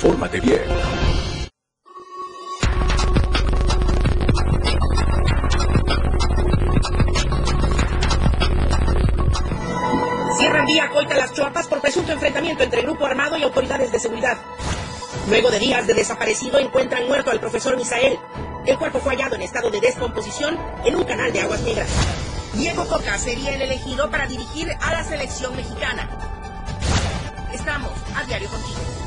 Infórmate bien. Cierran vía Coita Las Chuapas por presunto enfrentamiento entre grupo armado y autoridades de seguridad. Luego de días de desaparecido encuentran muerto al profesor Misael. El cuerpo fue hallado en estado de descomposición en un canal de aguas negras. Diego Coca sería el elegido para dirigir a la selección mexicana. Estamos a diario contigo.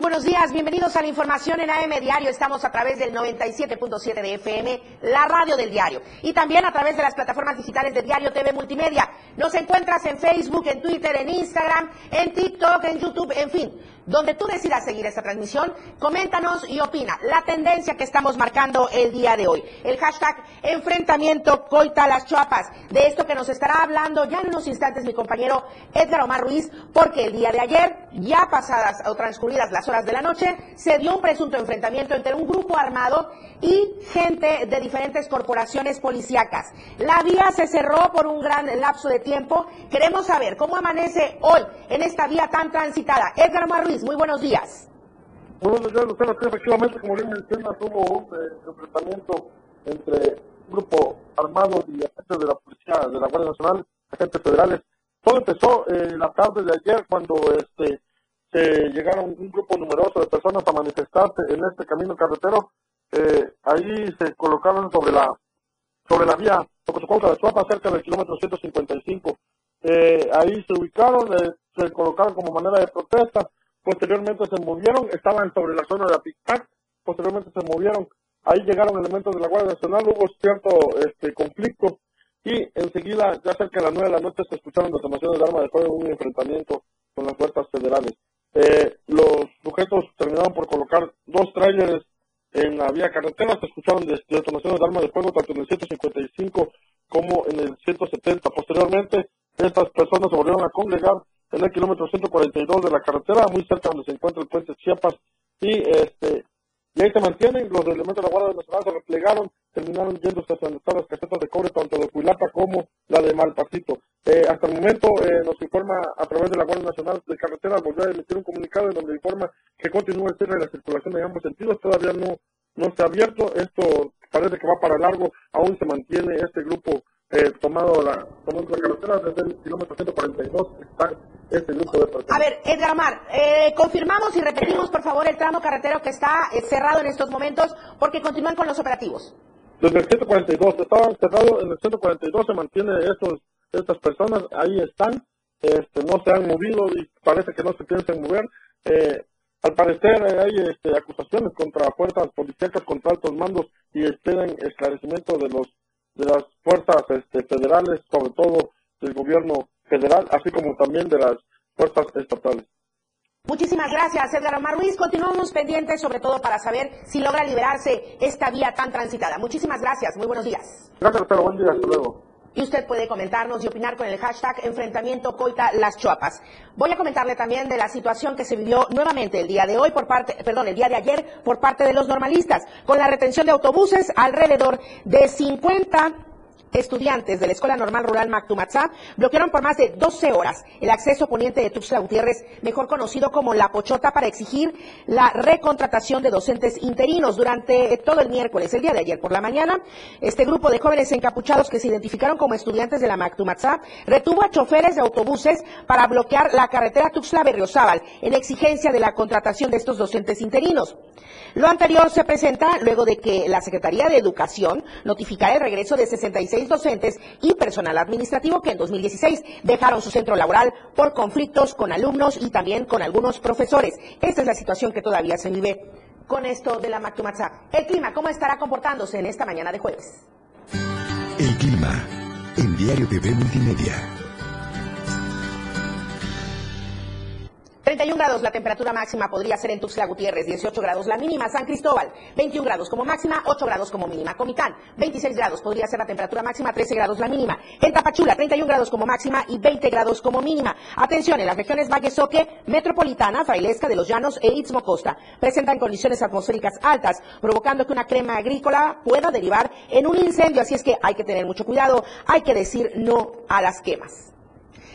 Muy buenos días, bienvenidos a la información en AM Diario. Estamos a través del 97.7 de FM, la radio del diario. Y también a través de las plataformas digitales de Diario TV Multimedia. Nos encuentras en Facebook, en Twitter, en Instagram, en TikTok, en YouTube, en fin donde tú decidas seguir esta transmisión, coméntanos y opina la tendencia que estamos marcando el día de hoy. El hashtag enfrentamiento coita las chuapas. De esto que nos estará hablando ya en unos instantes mi compañero Edgar Omar Ruiz, porque el día de ayer, ya pasadas o transcurridas las horas de la noche, se dio un presunto enfrentamiento entre un grupo armado y gente de diferentes corporaciones policíacas. La vía se cerró por un gran lapso de tiempo. Queremos saber cómo amanece hoy en esta vía tan transitada. Edgar Omar Ruiz, muy buenos días. Buenos días, Lucero. efectivamente, como bien mencionas, hubo un eh, enfrentamiento entre un grupo armado y agentes de la Policía, de la Guardia Nacional, agentes federales. Todo empezó eh, la tarde de ayer cuando este se llegaron un grupo numeroso de personas a manifestarse en este camino carretero. Eh, ahí se colocaron sobre la sobre la vía de Chuapa, cerca del kilómetro 155. Eh, ahí se ubicaron, eh, se colocaron como manera de protesta posteriormente se movieron, estaban sobre la zona de Apicac, posteriormente se movieron, ahí llegaron elementos de la Guardia Nacional, hubo cierto este, conflicto y enseguida, ya cerca de las nueve de la noche, se escucharon detonaciones de armas de fuego un enfrentamiento con las fuerzas federales. Eh, los sujetos terminaron por colocar dos tráileres en la vía carretera, se escucharon detonaciones de armas de fuego tanto en el 155 como en el 170. Posteriormente, estas personas se volvieron a congregar en el kilómetro 142 de la carretera, muy cerca donde se encuentra el puente Chiapas, y este y ahí se mantienen, los elementos de la Guardia Nacional se replegaron, terminaron donde están las casetas de cobre, tanto de Cuilapa como la de Malpacito. Eh, hasta el momento eh, nos informa a través de la Guardia Nacional de Carretera, volvió a emitir un comunicado en donde informa que continúa el cierre de la circulación en ambos sentidos, todavía no, no se abierto, esto parece que va para largo, aún se mantiene este grupo eh, tomado la, tomando la carretera desde el kilómetro 142 está este grupo de personas. A ver, Edgar Omar, eh, confirmamos y repetimos por favor el tramo carretero que está eh, cerrado en estos momentos porque continúan con los operativos. Desde el 142, estaban cerrados en el 142, se mantiene estos, estas personas, ahí están, este, no se han movido y parece que no se piensan mover. Eh, al parecer hay este, acusaciones contra fuerzas policíacas, contra altos mandos y esperan esclarecimiento de los de las fuerzas este, federales, sobre todo del gobierno federal, así como también de las fuerzas estatales. Muchísimas gracias, Edgar Omar Ruiz. Continuamos pendientes, sobre todo para saber si logra liberarse esta vía tan transitada. Muchísimas gracias. Muy buenos días. Gracias, pero buen día. Hasta luego. Y usted puede comentarnos y opinar con el hashtag Enfrentamiento Coita Las Chuapas. Voy a comentarle también de la situación que se vivió nuevamente el día de hoy por parte, perdón, el día de ayer por parte de los normalistas, con la retención de autobuses alrededor de 50 estudiantes de la Escuela Normal Rural Mactumatzá bloquearon por más de 12 horas el acceso poniente de Tuxtla Gutiérrez, mejor conocido como La Pochota, para exigir la recontratación de docentes interinos durante todo el miércoles, el día de ayer por la mañana. Este grupo de jóvenes encapuchados que se identificaron como estudiantes de la Mactumatzá retuvo a choferes de autobuses para bloquear la carretera Tuxtla-Berriozábal en exigencia de la contratación de estos docentes interinos. Lo anterior se presenta luego de que la Secretaría de Educación notificara el regreso de 66 docentes y personal administrativo que en 2016 dejaron su centro laboral por conflictos con alumnos y también con algunos profesores. Esta es la situación que todavía se vive con esto de la Mactumatzá. El clima, ¿cómo estará comportándose en esta mañana de jueves? El clima en Diario TV Multimedia. Grados la temperatura máxima podría ser en Tuxtla Gutiérrez, 18 grados la mínima, San Cristóbal, 21 grados como máxima, 8 grados como mínima, Comitán, 26 grados podría ser la temperatura máxima, 13 grados la mínima, en Tapachula, 31 grados como máxima y 20 grados como mínima. Atención, en las regiones Valle Soque, Metropolitana, Frailesca de los Llanos e Istmo Costa, presentan condiciones atmosféricas altas, provocando que una crema agrícola pueda derivar en un incendio, así es que hay que tener mucho cuidado, hay que decir no a las quemas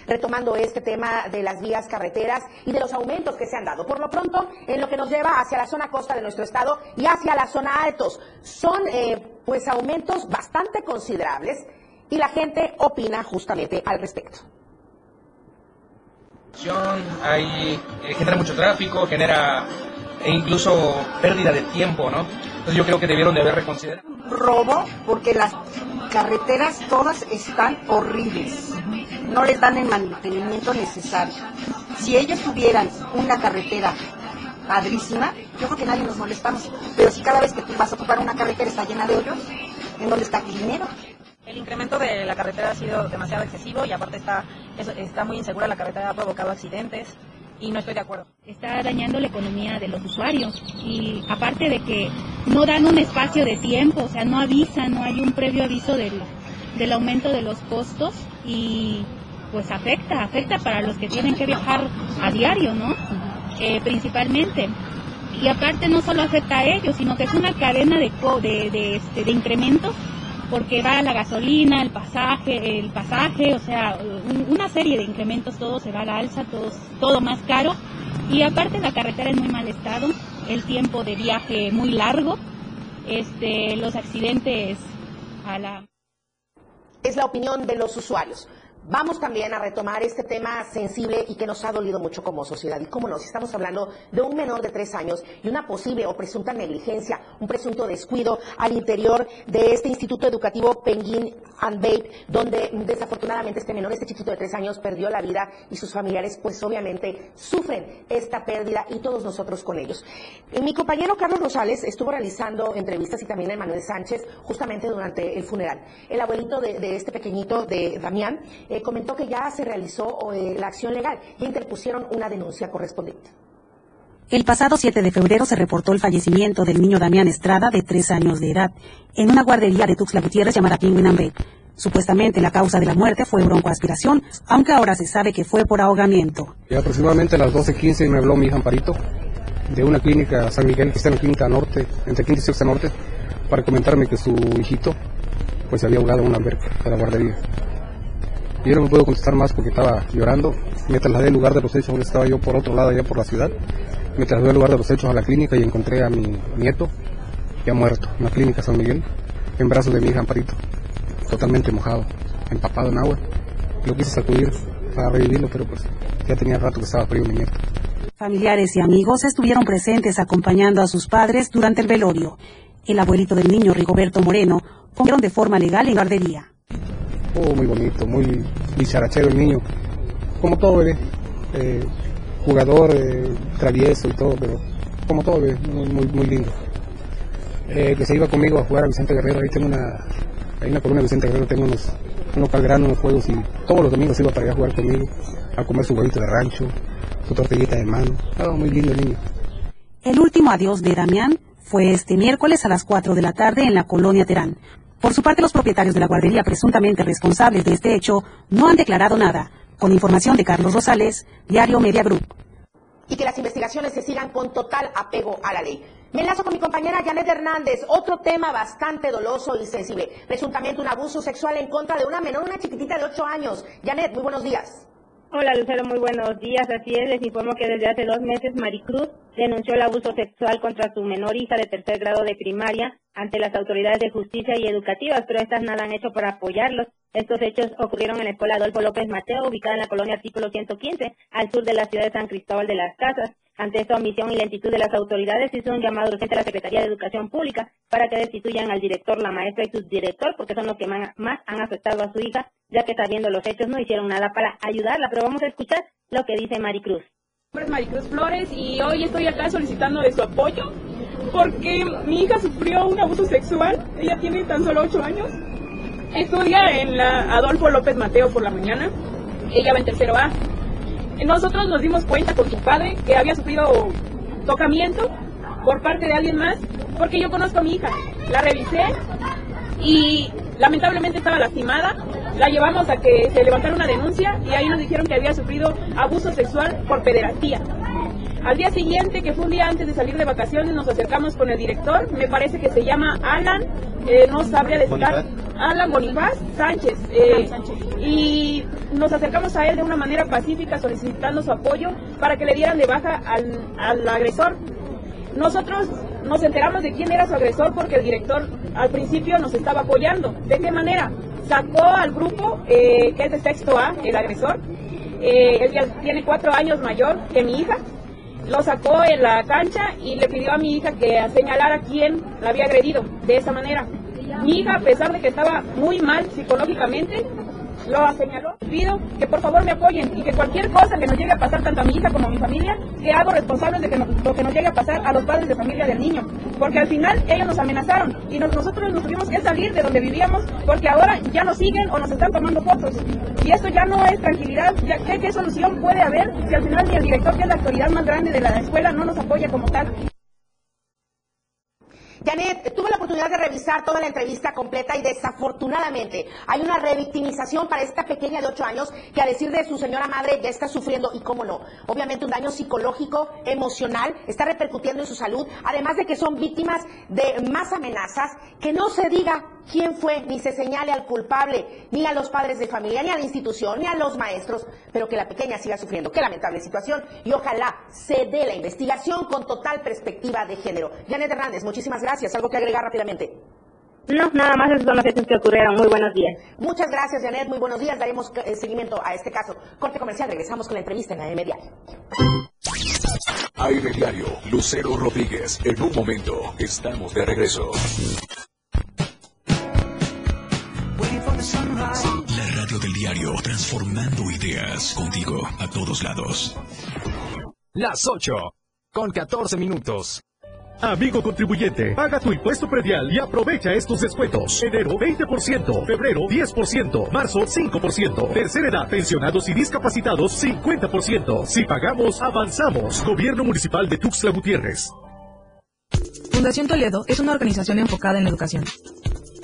retomando este tema de las vías carreteras y de los aumentos que se han dado. Por lo pronto, en lo que nos lleva hacia la zona costa de nuestro estado y hacia la zona altos, son eh, pues aumentos bastante considerables y la gente opina justamente al respecto. Hay, eh, genera mucho tráfico, genera e incluso pérdida de tiempo, ¿no? Entonces yo creo que debieron de haber reconsiderado. Robo, porque las carreteras todas están horribles no les dan el mantenimiento necesario. Si ellos tuvieran una carretera padrísima, yo creo que nadie nos molestamos. Pero si cada vez que tú vas a ocupar una carretera está llena de hoyos, ¿en dónde está el dinero? El incremento de la carretera ha sido demasiado excesivo y aparte está, está muy insegura la carretera, ha provocado accidentes y no estoy de acuerdo. Está dañando la economía de los usuarios y aparte de que no dan un espacio de tiempo, o sea, no avisan, no hay un previo aviso del, del aumento de los costos y pues afecta, afecta para los que tienen que viajar a diario, ¿no? Eh, principalmente. Y aparte no solo afecta a ellos, sino que es una cadena de, de, de, este, de incrementos porque va la gasolina, el pasaje, el pasaje, o sea, una serie de incrementos, todo se va a la alza, todo, todo más caro. Y aparte la carretera en muy mal estado, el tiempo de viaje muy largo, este, los accidentes a la... Es la opinión de los usuarios. Vamos también a retomar este tema sensible y que nos ha dolido mucho como sociedad. Y cómo no, si estamos hablando de un menor de tres años y una posible o presunta negligencia, un presunto descuido al interior de este instituto educativo Penguin and Babe, donde desafortunadamente este menor, este chiquito de tres años, perdió la vida y sus familiares, pues obviamente sufren esta pérdida y todos nosotros con ellos. Eh, mi compañero Carlos Rosales estuvo realizando entrevistas y también a Manuel Sánchez justamente durante el funeral. El abuelito de este pequeñito, de Damián, eh, comentó que ya se realizó eh, la acción legal y interpusieron una denuncia correspondiente. El pasado 7 de febrero se reportó el fallecimiento del niño Damián Estrada, de tres años de edad, en una guardería de Tuxtla Gutiérrez llamada Penguin Supuestamente la causa de la muerte fue broncoaspiración, aunque ahora se sabe que fue por ahogamiento. Y aproximadamente a las 12.15 me habló mi hija Amparito de una clínica San Miguel que está en la clínica norte, entre quinta y sexta norte, para comentarme que su hijito pues se había ahogado en una alberca de la guardería. Yo no me puedo contestar más porque estaba llorando. Me trasladé al lugar de los hechos, donde estaba yo por otro lado, allá por la ciudad. Me trasladé al lugar de los hechos a la clínica y encontré a mi nieto, ya muerto, en la clínica San Miguel, en brazos de mi hija Amparito, totalmente mojado, empapado en agua. Lo quise sacudir para revivirlo, pero pues ya tenía rato que estaba frío mi nieto. Familiares y amigos estuvieron presentes acompañando a sus padres durante el velorio. El abuelito del niño, Rigoberto Moreno, comieron de forma legal en guardería. Muy bonito, muy bicharachero el niño. Como todo bebé. Eh, jugador, eh, travieso y todo, pero como todo bebé, muy, muy, lindo. Eh, que se iba conmigo a jugar a Vicente Guerrero, ahí tengo una, ahí en la colonia Vicente Guerrero tengo unos, unos calgranos, unos juegos y todos los domingos iba para allá a jugar conmigo, a comer su huevito de rancho, su tortillita de mano. Oh, muy lindo el niño. El último adiós de Damián fue este miércoles a las 4 de la tarde en la colonia Terán, por su parte, los propietarios de la guardería presuntamente responsables de este hecho no han declarado nada. Con información de Carlos Rosales, Diario Media Group. Y que las investigaciones se sigan con total apego a la ley. Me enlazo con mi compañera Janet Hernández. Otro tema bastante doloso y sensible. Presuntamente un abuso sexual en contra de una menor, una chiquitita de 8 años. Janet, muy buenos días. Hola Lucero, muy buenos días. Así es, les informo que desde hace dos meses Maricruz denunció el abuso sexual contra su menor hija de tercer grado de primaria ante las autoridades de justicia y educativas, pero estas nada han hecho para apoyarlos. Estos hechos ocurrieron en la escuela Adolfo López Mateo, ubicada en la colonia Artículo 115, al sur de la ciudad de San Cristóbal de las Casas. Ante esta omisión y lentitud de las autoridades, hizo un llamado urgente a la Secretaría de Educación Pública para que destituyan al director, la maestra y subdirector, porque son los que más, han afectado a su hija, ya que sabiendo los hechos no hicieron nada para ayudarla. Pero vamos a escuchar lo que dice Maricruz. Mi nombre es Maricruz Flores y hoy estoy acá solicitando de su apoyo porque mi hija sufrió un abuso sexual. Ella tiene tan solo 8 años. Estudia en la Adolfo López Mateo por la mañana. Ella va en tercero A nosotros nos dimos cuenta con su padre que había sufrido tocamiento por parte de alguien más, porque yo conozco a mi hija. La revisé y lamentablemente estaba lastimada. La llevamos a que se levantara una denuncia y ahí nos dijeron que había sufrido abuso sexual por pederastía. Al día siguiente, que fue un día antes de salir de vacaciones, nos acercamos con el director, me parece que se llama Alan, eh, no sabría decir, Alan Bonifaz Sánchez, eh, y nos acercamos a él de una manera pacífica solicitando su apoyo para que le dieran de baja al, al agresor. Nosotros nos enteramos de quién era su agresor porque el director al principio nos estaba apoyando. ¿De qué manera? Sacó al grupo, eh, que es de sexto A, el agresor, eh, él ya tiene cuatro años mayor que mi hija, lo sacó en la cancha y le pidió a mi hija que señalara quién la había agredido de esa manera. Mi hija, a pesar de que estaba muy mal psicológicamente, lo señaló. Pido que por favor me apoyen y que cualquier cosa que nos llegue a pasar tanto a mi hija como a mi familia, que hago responsables de que lo que nos llegue a pasar a los padres de familia del niño. Porque al final ellos nos amenazaron y nosotros nos tuvimos que salir de donde vivíamos porque ahora ya nos siguen o nos están tomando fotos. Y esto ya no es tranquilidad. Ya, ¿qué, ¿Qué solución puede haber si al final ni el director, que es la autoridad más grande de la escuela, no nos apoya como tal? Janet, tuve la oportunidad de revisar toda la entrevista completa y desafortunadamente hay una revictimización para esta pequeña de 8 años que a decir de su señora madre ya está sufriendo y cómo no. Obviamente un daño psicológico, emocional, está repercutiendo en su salud, además de que son víctimas de más amenazas, que no se diga quién fue, ni se señale al culpable, ni a los padres de familia, ni a la institución, ni a los maestros, pero que la pequeña siga sufriendo. Qué lamentable situación y ojalá se dé la investigación con total perspectiva de género. Janet Hernández, muchísimas gracias. ¿Algo que agregar rápidamente? No, nada más esos son los hechos que ocurrieron. Muy buenos días. Muchas gracias, Janet. Muy buenos días. Daremos eh, seguimiento a este caso. Corte comercial. Regresamos con la entrevista en la M Diario. Aire Diario, Lucero Rodríguez. En un momento, estamos de regreso. La radio del diario, transformando ideas contigo a todos lados. Las 8, con 14 minutos. Amigo contribuyente, paga tu impuesto predial y aprovecha estos descuentos. Enero 20%, febrero 10%, marzo 5%, tercera edad, pensionados y discapacitados 50%. Si pagamos, avanzamos. Gobierno Municipal de Tuxtla Gutiérrez. Fundación Toledo es una organización enfocada en la educación.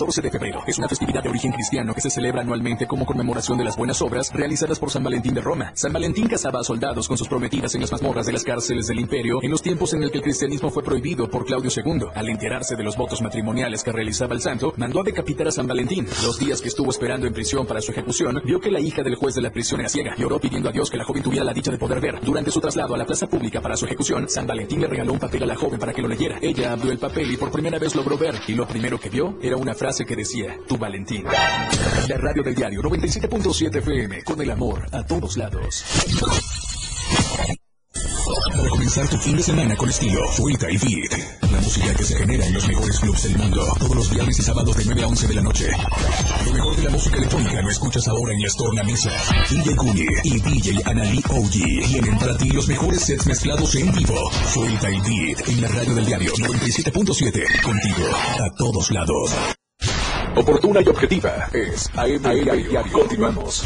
14 de febrero es una festividad de origen cristiano que se celebra anualmente como conmemoración de las buenas obras realizadas por San Valentín de Roma. San Valentín casaba a soldados con sus prometidas en las mazmorras de las cárceles del imperio en los tiempos en el que el cristianismo fue prohibido por Claudio II. Al enterarse de los votos matrimoniales que realizaba el santo, mandó a decapitar a San Valentín. Los días que estuvo esperando en prisión para su ejecución, vio que la hija del juez de la prisión era ciega y oró pidiendo a Dios que la joven tuviera la dicha de poder ver. Durante su traslado a la plaza pública para su ejecución, San Valentín le regaló un papel a la joven para que lo leyera. Ella abrió el papel y por primera vez logró ver, y lo primero que vio era una frase que decía, tu Valentín. La radio del diario 97.7 FM, con el amor a todos lados. Para comenzar tu fin de semana con estilo, Suelta y Beat. La música que se genera en los mejores clubs del mundo. Todos los viernes y sábados de 9 a 11 de la noche. Lo mejor de la música electrónica lo escuchas ahora en la Tornamesa. DJ Kuni y DJ Anali OG tienen para ti los mejores sets mezclados en vivo. Suelta y Beat en la radio del diario 97.7. Contigo a todos lados. Oportuna y objetiva es AM Diario. Continuamos.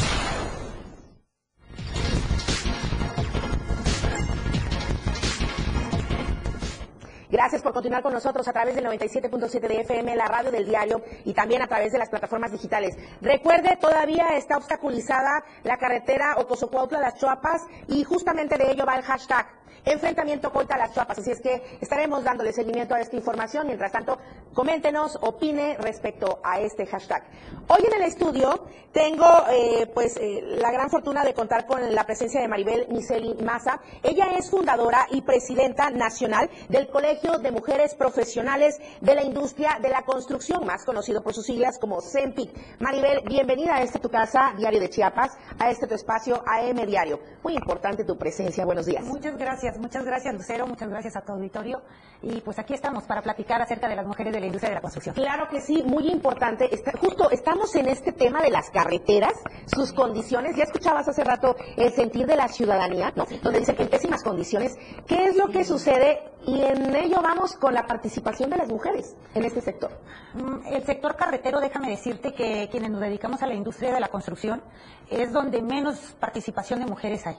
Gracias por continuar con nosotros a través del 97.7 de FM, la radio del diario y también a través de las plataformas digitales. Recuerde, todavía está obstaculizada la carretera Ocosocuautla Las Chuapas y justamente de ello va el hashtag enfrentamiento contra las chuapas. Así es que estaremos dándole seguimiento a esta información. Mientras tanto, coméntenos, opine respecto a este hashtag. Hoy en el estudio tengo eh, pues eh, la gran fortuna de contar con la presencia de Maribel Miseli Maza. Ella es fundadora y presidenta nacional del Colegio de Mujeres Profesionales de la Industria de la Construcción, más conocido por sus siglas como CEMPIC. Maribel, bienvenida a este tu casa, Diario de Chiapas, a este tu espacio AM Diario. Muy importante tu presencia. Buenos días. Muchas gracias, muchas gracias Lucero, muchas gracias a tu auditorio. Y pues aquí estamos para platicar acerca de las mujeres de la industria de la construcción. Claro que sí, muy importante. Está- justo estamos en este tema de las carreteras, sus condiciones. Ya escuchabas hace rato el sentir de la ciudadanía, ¿no? donde dice que en pésimas condiciones. ¿Qué es lo que sucede? Y en ello vamos con la participación de las mujeres en este sector. Mm, El sector carretero, déjame decirte que quienes nos dedicamos a la industria de la construcción es donde menos participación de mujeres hay.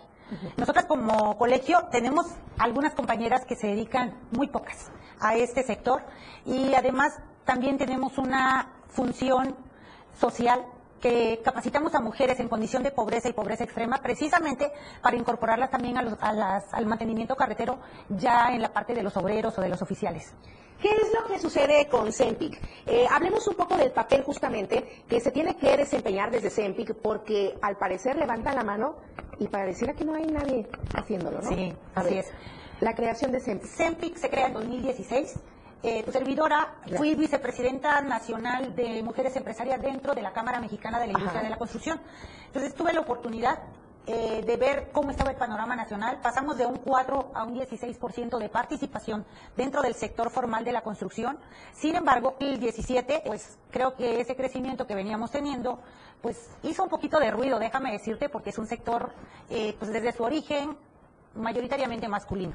Nosotras como colegio tenemos algunas compañeras que se dedican, muy pocas, a este sector y además también tenemos una función social que capacitamos a mujeres en condición de pobreza y pobreza extrema precisamente para incorporarlas también a los- a las- al mantenimiento carretero ya en la parte de los obreros o de los oficiales. ¿Qué es lo que sucede con CEMPIC? Eh, hablemos un poco del papel justamente que se tiene que desempeñar desde CEMPIC porque al parecer levantan la mano y pareciera que no hay nadie haciéndolo, ¿no? Sí, así ver, es. La creación de CEMPIC. CEMPIC se crea en 2016. Eh, tu servidora, fui vicepresidenta nacional de mujeres empresarias dentro de la Cámara Mexicana de la Industria Ajá. de la Construcción. Entonces tuve la oportunidad eh, de ver cómo estaba el panorama nacional. Pasamos de un 4 a un 16% de participación dentro del sector formal de la construcción. Sin embargo, el 17, pues creo que ese crecimiento que veníamos teniendo, pues hizo un poquito de ruido, déjame decirte, porque es un sector, eh, pues desde su origen, mayoritariamente masculino.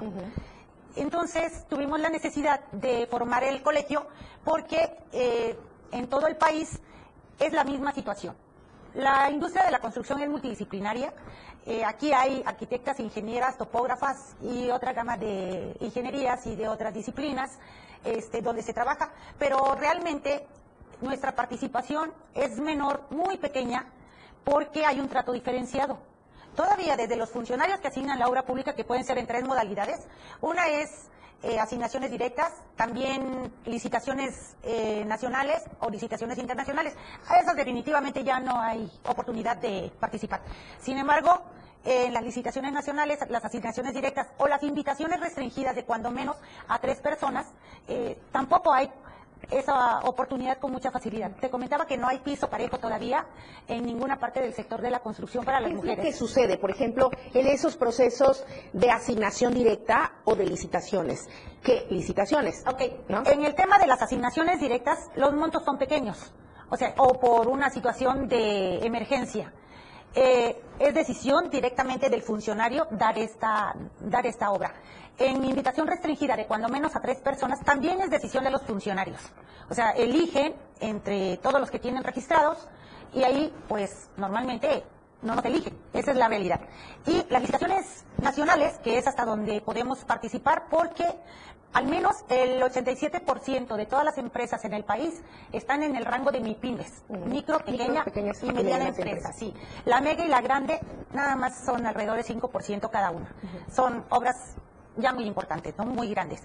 Entonces tuvimos la necesidad de formar el colegio porque eh, en todo el país es la misma situación. La industria de la construcción es multidisciplinaria. Eh, aquí hay arquitectas, ingenieras, topógrafas y otra gama de ingenierías y de otras disciplinas este, donde se trabaja, pero realmente nuestra participación es menor, muy pequeña, porque hay un trato diferenciado. Todavía desde los funcionarios que asignan la obra pública, que pueden ser en tres modalidades, una es eh, asignaciones directas, también licitaciones eh, nacionales o licitaciones internacionales. A esas definitivamente ya no hay oportunidad de participar. Sin embargo, en las licitaciones nacionales, las asignaciones directas o las invitaciones restringidas de cuando menos a tres personas, eh, tampoco hay esa oportunidad con mucha facilidad. Te comentaba que no hay piso parejo todavía en ninguna parte del sector de la construcción para las ¿Qué mujeres. que sucede, por ejemplo, en esos procesos de asignación directa o de licitaciones? ¿Qué licitaciones? Ok, en el tema de las asignaciones directas, los montos son pequeños, o sea, o por una situación de emergencia. Eh, es decisión directamente del funcionario dar esta, dar esta obra. En invitación restringida de cuando menos a tres personas, también es decisión de los funcionarios. O sea, eligen entre todos los que tienen registrados y ahí, pues, normalmente no nos eligen. Esa es la realidad. Y las licitaciones nacionales, que es hasta donde podemos participar, porque al menos el 87% de todas las empresas en el país están en el rango de MIPIMES, micro, pequeña y mediana empresa. Sí. La mega y la grande nada más son alrededor de 5% cada una. Son obras ya muy importantes, ¿no? muy grandes.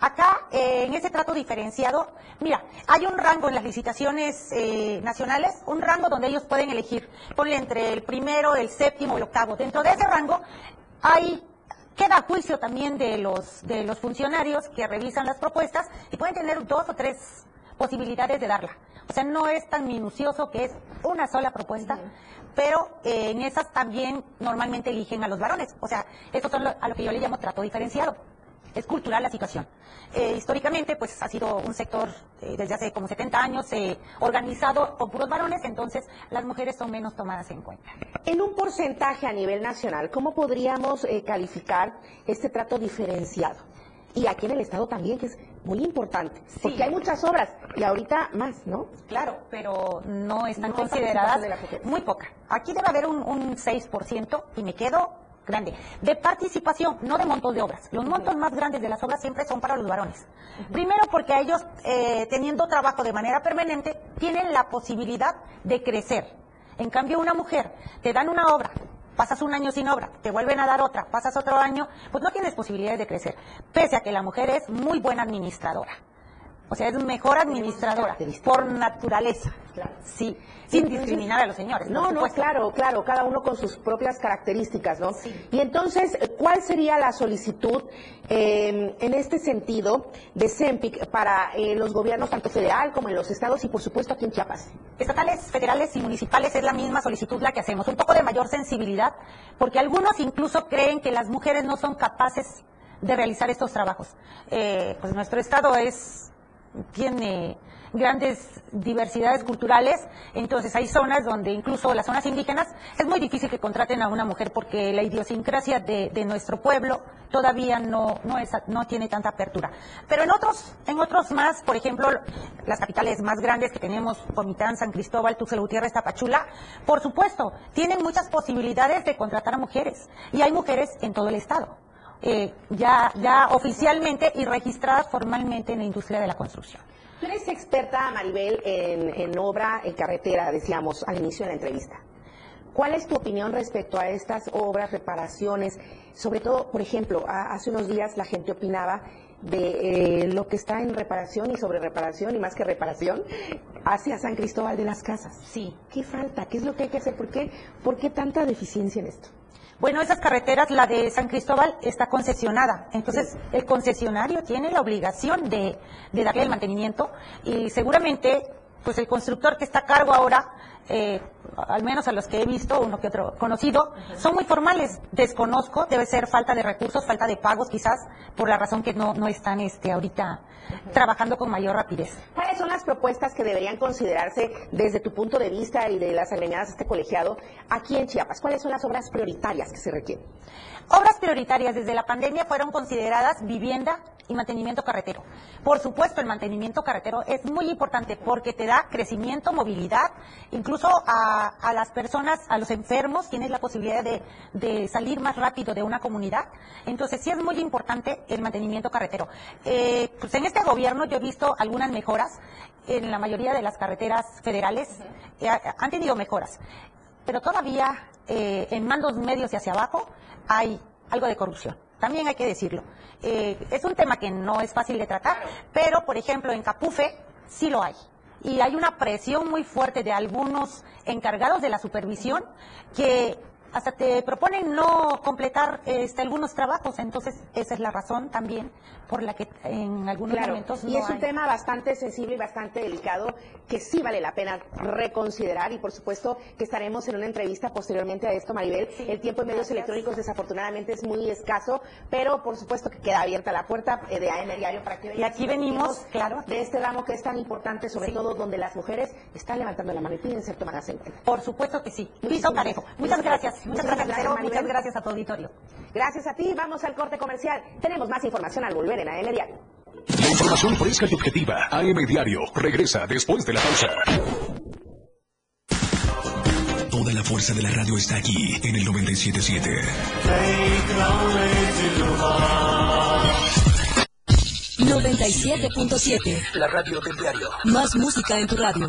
Acá, eh, en ese trato diferenciado, mira, hay un rango en las licitaciones eh, nacionales, un rango donde ellos pueden elegir, ponle entre el primero, el séptimo, el octavo. Dentro de ese rango hay queda juicio también de los de los funcionarios que revisan las propuestas y pueden tener dos o tres posibilidades de darla. O sea, no es tan minucioso que es una sola propuesta, pero eh, en esas también normalmente eligen a los varones. O sea, eso es a lo que yo le llamo trato diferenciado. Es cultural la situación. Eh, históricamente, pues ha sido un sector eh, desde hace como 70 años organizado por puros varones, entonces las mujeres son menos tomadas en cuenta. En un porcentaje a nivel nacional, ¿cómo podríamos calificar este trato diferenciado? Y aquí en el Estado también, que es muy importante, porque hay muchas obras y ahorita más, ¿no? Claro, pero no están No consideradas de muy poca. Aquí debe haber un, un 6% y me quedo grande. De participación, no de montos de obras. Los montos más grandes de las obras siempre son para los varones. Primero porque ellos, eh, teniendo trabajo de manera permanente, tienen la posibilidad de crecer. En cambio, una mujer, te dan una obra pasas un año sin obra, te vuelven a dar otra, pasas otro año, pues no tienes posibilidades de crecer, pese a que la mujer es muy buena administradora. O sea, es mejor administradora por naturaleza. Sí, sin discriminar a los señores. No, no, claro, claro, cada uno con sus propias características, ¿no? Y entonces, ¿cuál sería la solicitud eh, en este sentido de CEMPIC para eh, los gobiernos tanto federal como en los estados y por supuesto aquí en Chiapas? Estatales, federales y municipales es la misma solicitud la que hacemos. Un poco de mayor sensibilidad, porque algunos incluso creen que las mujeres no son capaces de realizar estos trabajos. Eh, pues nuestro estado es tiene grandes diversidades culturales, entonces hay zonas donde incluso las zonas indígenas es muy difícil que contraten a una mujer porque la idiosincrasia de, nuestro pueblo todavía no, no, es, no tiene tanta apertura. Pero en otros, en otros más, por ejemplo, las capitales más grandes que tenemos, Comitán, San Cristóbal, Tuxtla Gutiérrez, Tapachula, por supuesto, tienen muchas posibilidades de contratar a mujeres y hay mujeres en todo el estado. Eh, ya, ya oficialmente y registradas formalmente en la industria de la construcción. Tú eres experta, Maribel, en, en obra, en carretera, decíamos al inicio de la entrevista. ¿Cuál es tu opinión respecto a estas obras, reparaciones? Sobre todo, por ejemplo, a- hace unos días la gente opinaba de eh, lo que está en reparación y sobre reparación y más que reparación hacia San Cristóbal de las Casas. Sí. ¿Qué falta? ¿Qué es lo que hay que hacer? ¿Por qué, por qué tanta deficiencia en esto? Bueno, esas carreteras, la de San Cristóbal, está concesionada. Entonces, el concesionario tiene la obligación de, darle el mantenimiento y seguramente, pues el constructor que está a cargo ahora, eh, al menos a los que he visto, uno que otro conocido, son muy formales. Desconozco, debe ser falta de recursos, falta de pagos quizás, por la razón que no, no están este, ahorita trabajando con mayor rapidez. ¿Cuáles son las propuestas que deberían considerarse desde tu punto de vista y de las agremiadas de este colegiado aquí en Chiapas? ¿Cuáles son las obras prioritarias que se requieren? Obras prioritarias desde la pandemia fueron consideradas vivienda y mantenimiento carretero. Por supuesto, el mantenimiento carretero es muy importante porque te da crecimiento, movilidad, incluso a, a las personas, a los enfermos, tienes la posibilidad de, de salir más rápido de una comunidad. Entonces, sí es muy importante el mantenimiento carretero. Eh, pues en este gobierno yo he visto algunas mejoras en la mayoría de las carreteras federales. eh, han tenido mejoras pero todavía eh, en mandos medios y hacia abajo hay algo de corrupción. También hay que decirlo. Eh, es un tema que no es fácil de tratar, pero por ejemplo en Capufe sí lo hay. Y hay una presión muy fuerte de algunos encargados de la supervisión que hasta te proponen no completar este, algunos trabajos. Entonces esa es la razón también por la que en algunos Claro, momentos y no es un hay. tema bastante sensible y bastante delicado que sí vale la pena reconsiderar y por supuesto que estaremos en una entrevista posteriormente a esto, Maribel. El tiempo en medios electrónicos desafortunadamente es muy escaso, pero por supuesto que queda abierta la puerta eh, de AM Diario para que Y aquí venimos, claro, de este ramo que es tan importante, sobre todo donde las mujeres están levantando la mano y piden ser tomadas en cuenta. Por supuesto que sí. Piso parejo. gracias. Muchas gracias. Muchas gracias. Maribel. Muchas gracias a tu auditorio. Gracias a ti, vamos al corte comercial. Tenemos más información al volver Diario. La información fresca y objetiva. AM Diario. Regresa después de la pausa. Toda la fuerza de la radio está aquí en el 977. 97.7. La radio del diario. Más música en tu radio.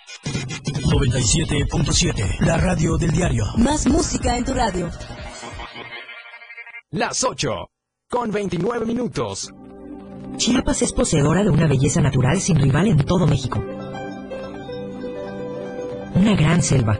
97.7. La radio del diario. Más música en tu radio. Las 8. Con 29 minutos. Chiapas es poseedora de una belleza natural sin rival en todo México. Una gran selva,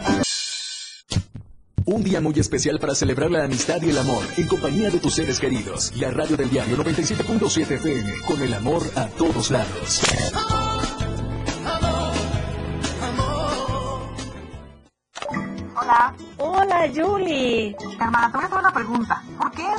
Un día muy especial para celebrar la amistad y el amor en compañía de tus seres queridos. La radio del diario 97.7 FM con el amor a todos lados. Hola. Hola, Julie. Hermana, te voy a hacer una pregunta.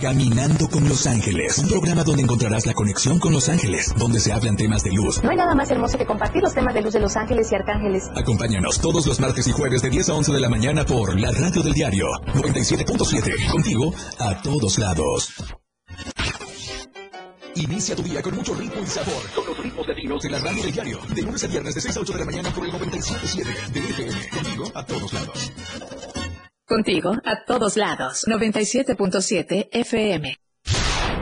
Caminando con Los Ángeles, un programa donde encontrarás la conexión con Los Ángeles, donde se hablan temas de luz. No hay nada más hermoso que compartir los temas de luz de Los Ángeles y Arcángeles. Acompáñanos todos los martes y jueves de 10 a 11 de la mañana por la radio del diario 97.7, contigo a todos lados. Inicia tu día con mucho ritmo y sabor. Con los ritmos latinos de la radio del diario. De lunes a viernes de 6 a 8 de la mañana por el 97.7 de FM. Contigo a todos lados. Contigo a todos lados. 97.7 FM.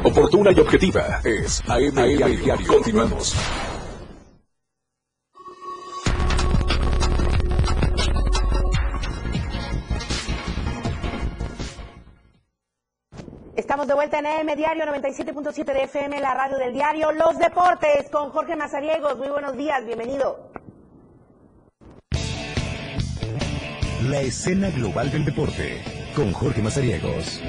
Oportuna y objetiva es AM Diario. Continuamos. Estamos de vuelta en AM Diario 97.7 de FM, la radio del diario Los Deportes con Jorge Mazariegos. Muy buenos días, bienvenido. La escena global del deporte con Jorge Mazariegos.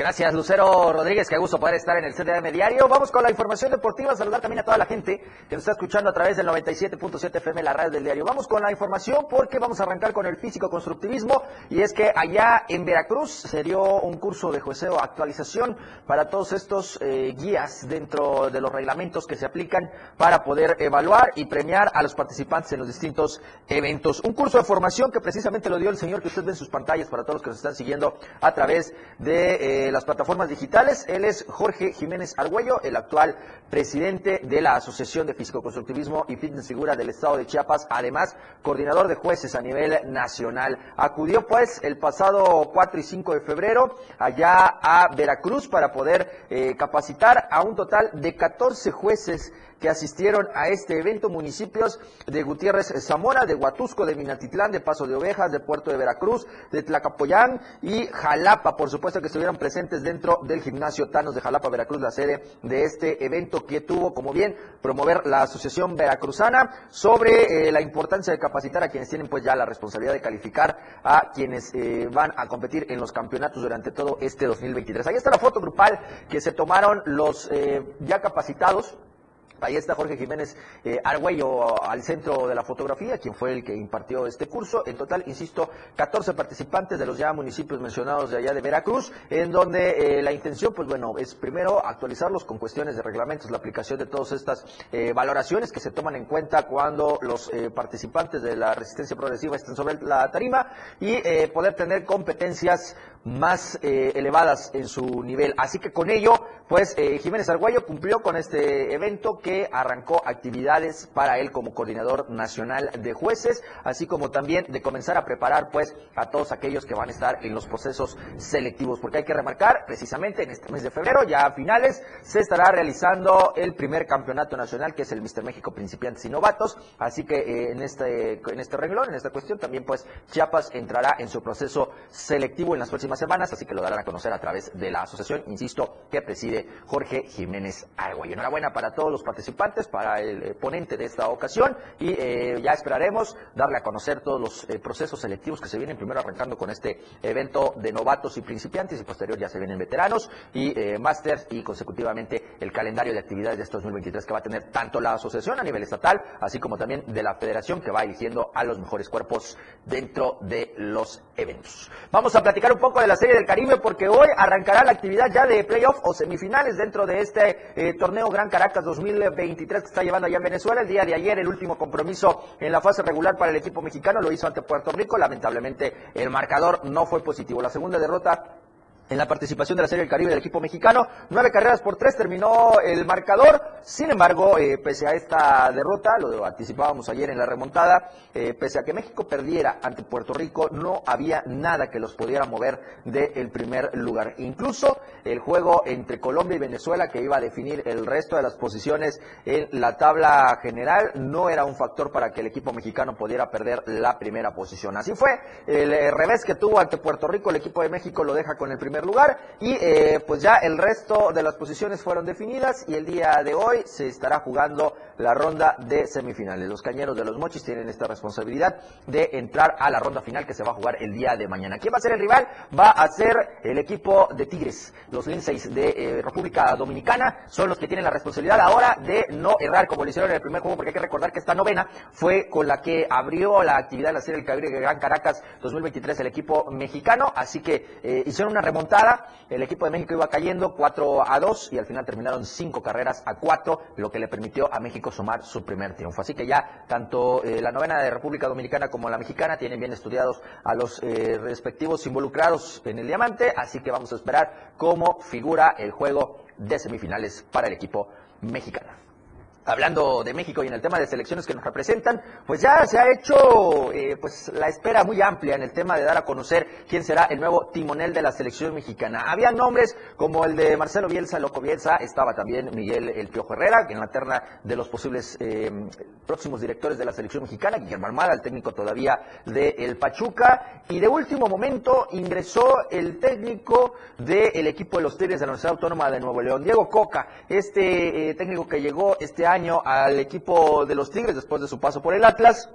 Gracias, Lucero Rodríguez. Qué gusto poder estar en el CDM Diario. Vamos con la información deportiva. Saludar también a toda la gente que nos está escuchando a través del 97.7 FM, la radio del diario. Vamos con la información porque vamos a arrancar con el físico constructivismo. Y es que allá en Veracruz se dio un curso de jueceo actualización para todos estos eh, guías dentro de los reglamentos que se aplican para poder evaluar y premiar a los participantes en los distintos eventos. Un curso de formación que precisamente lo dio el señor que usted ve en sus pantallas para todos los que nos están siguiendo a través de eh, las plataformas digitales. Él es Jorge Jiménez Argüello, el actual presidente de la Asociación de Físico-Constructivismo y Fitness Figura del Estado de Chiapas, además coordinador de jueces a nivel nacional. Acudió pues el pasado 4 y 5 de febrero allá a Veracruz para poder eh, capacitar a un total de 14 jueces que asistieron a este evento, municipios de Gutiérrez Zamora, de Huatusco, de Minatitlán, de Paso de Ovejas, de Puerto de Veracruz, de Tlacapoyán y Jalapa, por supuesto que estuvieron presentes dentro del gimnasio Tanos de Jalapa, Veracruz, la sede de este evento que tuvo como bien promover la Asociación Veracruzana sobre eh, la importancia de capacitar a quienes tienen pues ya la responsabilidad de calificar a quienes eh, van a competir en los campeonatos durante todo este 2023. Ahí está la foto grupal que se tomaron los eh, ya capacitados Ahí está Jorge Jiménez eh, Argüello al centro de la fotografía, quien fue el que impartió este curso. En total, insisto, 14 participantes de los ya municipios mencionados de allá de Veracruz, en donde eh, la intención, pues bueno, es primero actualizarlos con cuestiones de reglamentos, la aplicación de todas estas eh, valoraciones que se toman en cuenta cuando los eh, participantes de la resistencia progresiva estén sobre la tarima y eh, poder tener competencias más eh, elevadas en su nivel. Así que con ello, pues eh, Jiménez Argüello cumplió con este evento que arrancó actividades para él como coordinador nacional de jueces, así como también de comenzar a preparar pues a todos aquellos que van a estar en los procesos selectivos, porque hay que remarcar precisamente en este mes de febrero, ya a finales, se estará realizando el primer campeonato nacional que es el Mister México Principiantes y Novatos, así que eh, en este en este renglón, en esta cuestión también pues Chiapas entrará en su proceso selectivo en las próximas semanas, así que lo darán a conocer a través de la asociación, insisto, que preside Jorge Jiménez Argüello. Enhorabuena para todos los participantes, para el eh, ponente de esta ocasión y eh, ya esperaremos darle a conocer todos los eh, procesos selectivos que se vienen, primero arrancando con este evento de novatos y principiantes y posterior ya se vienen veteranos y eh, y consecutivamente el calendario de actividades de este 2023 que va a tener tanto la asociación a nivel estatal, así como también de la federación que va eligiendo a los mejores cuerpos dentro de los eventos. Vamos a platicar un poco de la Serie del Caribe porque hoy arrancará la actividad ya de playoff o semifinales dentro de este eh, torneo Gran Caracas 2023 que está llevando allá en Venezuela. El día de ayer el último compromiso en la fase regular para el equipo mexicano lo hizo ante Puerto Rico. Lamentablemente el marcador no fue positivo. La segunda derrota en la participación de la Serie del Caribe del equipo mexicano. Nueve carreras por tres terminó el marcador. Sin embargo, eh, pese a esta derrota, lo anticipábamos ayer en la remontada, eh, pese a que México perdiera ante Puerto Rico, no había nada que los pudiera mover del primer lugar. Incluso el juego entre Colombia y Venezuela, que iba a definir el resto de las posiciones en la tabla general, no era un factor para que el equipo mexicano pudiera perder la primera posición. Así fue, el eh, revés que tuvo ante Puerto Rico, el equipo de México lo deja con el primer lugar y eh, pues ya el resto de las posiciones fueron definidas y el día de hoy se estará jugando la ronda de semifinales. Los cañeros de los mochis tienen esta responsabilidad de entrar a la ronda final que se va a jugar el día de mañana. ¿Quién va a ser el rival? Va a ser el equipo de Tigres. Los Linceis de eh, República Dominicana son los que tienen la responsabilidad ahora de no errar como lo hicieron en el primer juego, porque hay que recordar que esta novena fue con la que abrió la actividad de la serie del Caribe Gran Caracas 2023 el equipo mexicano, así que eh, hicieron una remontada, el equipo de México iba cayendo 4 a 2 y al final terminaron 5 carreras a 4, lo que le permitió a México sumar su primer triunfo. Así que ya tanto eh, la novena de República Dominicana como la mexicana tienen bien estudiados a los eh, respectivos involucrados en el diamante, así que vamos a esperar cómo figura el juego de semifinales para el equipo mexicano hablando de México y en el tema de selecciones que nos representan, pues ya se ha hecho eh, pues la espera muy amplia en el tema de dar a conocer quién será el nuevo timonel de la selección mexicana. Había nombres como el de Marcelo Bielsa, Loco Bielsa, estaba también Miguel El Piojo Herrera, en la terna de los posibles eh, próximos directores de la selección mexicana, Guillermo Armada, el técnico todavía de El Pachuca, y de último momento ingresó el técnico del equipo de los Tigres de la Universidad Autónoma de Nuevo León, Diego Coca, este eh, técnico que llegó este año al equipo de los Tigres después de su paso por el Atlas.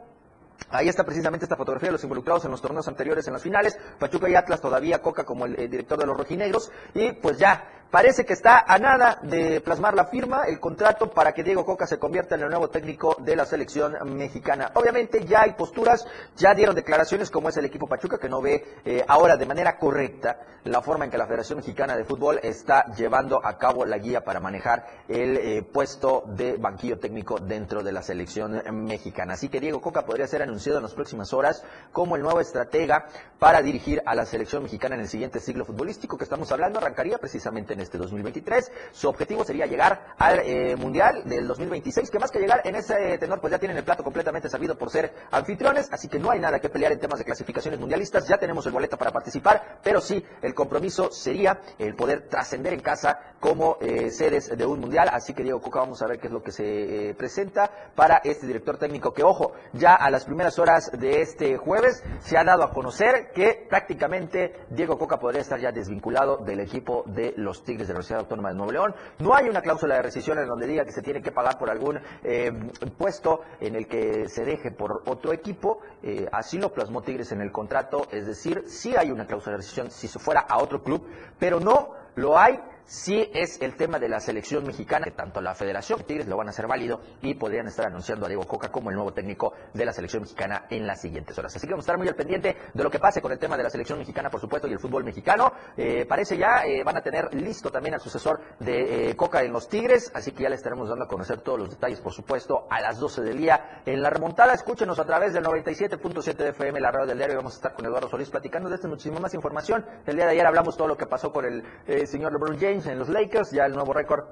Ahí está precisamente esta fotografía de los involucrados en los torneos anteriores en las finales. Pachuca y Atlas todavía Coca como el, el director de los rojinegros. Y pues ya Parece que está a nada de plasmar la firma, el contrato para que Diego Coca se convierta en el nuevo técnico de la selección mexicana. Obviamente ya hay posturas, ya dieron declaraciones como es el equipo Pachuca que no ve eh, ahora de manera correcta la forma en que la Federación Mexicana de Fútbol está llevando a cabo la guía para manejar el eh, puesto de banquillo técnico dentro de la selección mexicana. Así que Diego Coca podría ser anunciado en las próximas horas como el nuevo estratega para dirigir a la selección mexicana en el siguiente siglo futbolístico que estamos hablando. Arrancaría precisamente en este 2023. Su objetivo sería llegar al eh, Mundial del 2026, que más que llegar en ese tenor, pues ya tienen el plato completamente servido por ser anfitriones, así que no hay nada que pelear en temas de clasificaciones mundialistas, ya tenemos el boleto para participar, pero sí, el compromiso sería el poder trascender en casa como eh, sedes de un Mundial, así que Diego Coca, vamos a ver qué es lo que se eh, presenta para este director técnico, que ojo, ya a las primeras horas de este jueves se ha dado a conocer que prácticamente Diego Coca podría estar ya desvinculado del equipo de los Tigres de la Universidad Autónoma de Nuevo León. No hay una cláusula de rescisión en donde diga que se tiene que pagar por algún eh, puesto en el que se deje por otro equipo. Eh, así lo plasmó Tigres en el contrato. Es decir, sí hay una cláusula de rescisión si se fuera a otro club, pero no lo hay sí es el tema de la selección mexicana, que tanto la Federación Tigres lo van a hacer válido y podrían estar anunciando a Diego Coca como el nuevo técnico de la selección mexicana en las siguientes horas. Así que vamos a estar muy al pendiente de lo que pase con el tema de la selección mexicana, por supuesto, y el fútbol mexicano. Eh, parece ya, eh, van a tener listo también al sucesor de eh, Coca en los Tigres, así que ya le estaremos dando a conocer todos los detalles, por supuesto, a las 12 del día en la remontada. Escúchenos a través del 97.7 de FM, la radio del diario, y vamos a estar con Eduardo Solís platicando de esta muchísima más información. El día de ayer hablamos todo lo que pasó con el señor LeBron James en los Lakers, ya el nuevo récord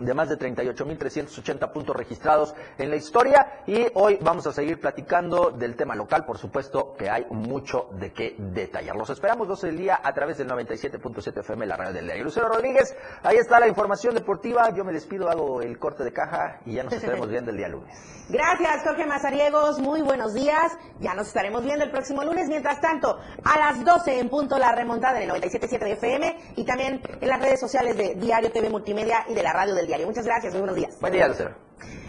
de más de 38.380 puntos registrados en la historia y hoy vamos a seguir platicando del tema local, por supuesto que hay mucho de qué detallar. Los esperamos 12 del día a través del 97.7 FM, la radio del diario. Lucero Rodríguez, ahí está la información deportiva, yo me despido, hago el corte de caja y ya nos estaremos viendo el día lunes. Gracias, Jorge Mazariegos, muy buenos días, ya nos estaremos viendo el próximo lunes, mientras tanto, a las 12 en punto la remontada en el 97.7 de FM y también en las redes sociales de Diario TV Multimedia y de la radio del Muchas gracias, muy buenos días. Buen día, Lucero.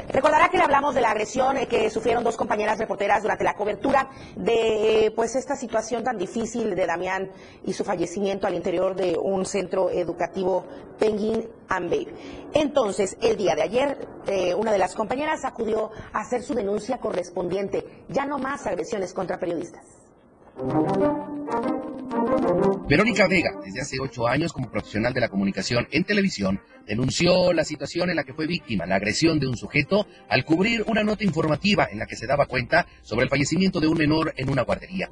Recordará que le hablamos de la agresión eh, que sufrieron dos compañeras reporteras durante la cobertura de eh, pues esta situación tan difícil de Damián y su fallecimiento al interior de un centro educativo Penguin and Babe. Entonces, el día de ayer, eh, una de las compañeras acudió a hacer su denuncia correspondiente. Ya no más agresiones contra periodistas. Verónica Vega, desde hace ocho años como profesional de la comunicación en televisión, denunció la situación en la que fue víctima, la agresión de un sujeto, al cubrir una nota informativa en la que se daba cuenta sobre el fallecimiento de un menor en una guardería.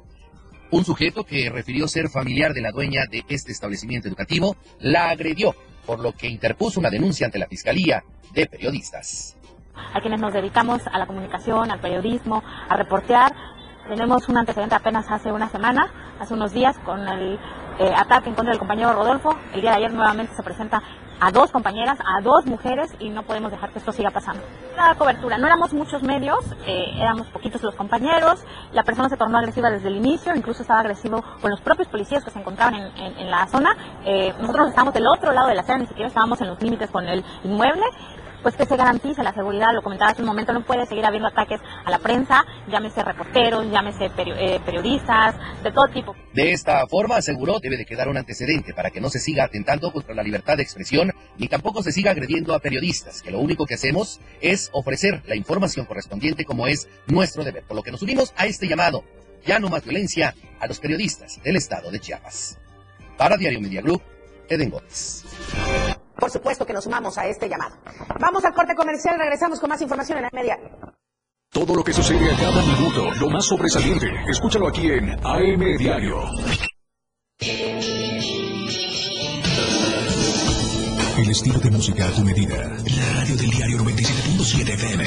Un sujeto que refirió ser familiar de la dueña de este establecimiento educativo la agredió por lo que interpuso una denuncia ante la Fiscalía de Periodistas. A quienes nos dedicamos a la comunicación, al periodismo, a reportear, tenemos un antecedente apenas hace una semana, hace unos días, con el eh, ataque en contra del compañero Rodolfo. El día de ayer nuevamente se presenta a dos compañeras, a dos mujeres y no podemos dejar que esto siga pasando. La cobertura, no éramos muchos medios, eh, éramos poquitos los compañeros, la persona se tornó agresiva desde el inicio, incluso estaba agresivo con los propios policías que se encontraban en, la zona. Eh, nosotros estábamos del otro lado de la acera, ni siquiera estábamos en los límites con el inmueble. Pues que se garantice la seguridad, lo comentaba hace un momento, no puede seguir habiendo ataques a la prensa, llámese reporteros, llámese eh, periodistas, de todo tipo. De esta forma, aseguró, debe de quedar un antecedente para que no se siga atentando contra la libertad de expresión ni tampoco se siga agrediendo a periodistas, que lo único que hacemos es ofrecer la información correspondiente como es nuestro deber, por lo que nos unimos a este llamado, ya no más violencia, a los periodistas del estado de Chiapas. Para Diario Media Group, Eden Gómez. Por supuesto que nos sumamos a este llamado. Vamos al corte comercial, regresamos con más información en la media. Todo lo que sucede a cada minuto, lo más sobresaliente, escúchalo aquí en AM Diario. El estilo de música a tu medida. La radio del diario 97.7 FM.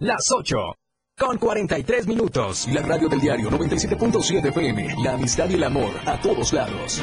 Las 8 con 43 minutos. La radio del diario 97.7 FM. La amistad y el amor a todos lados.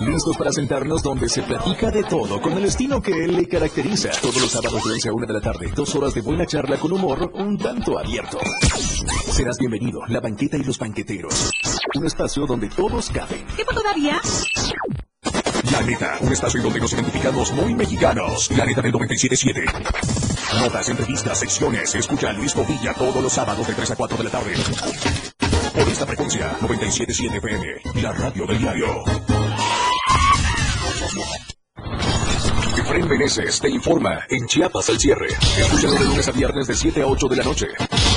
Listos para sentarnos donde se platica de todo con el estilo que él le caracteriza. Todos los sábados de 11 a 1 de la tarde, dos horas de buena charla con humor un tanto abierto. Serás bienvenido, la banqueta y los banqueteros. Un espacio donde todos caben. ¿Tiempo todavía? La neta, un espacio donde nos identificamos muy mexicanos. La neta del 97.7. Notas, entrevistas, secciones. Escucha a Luis Covilla todos los sábados de 3 a 4 de la tarde. Por esta frecuencia, 97.7 FM, la radio del diario. Efraín Meneses te informa en Chiapas al cierre. Escúchalo de lunes a viernes de 7 a 8 de la noche.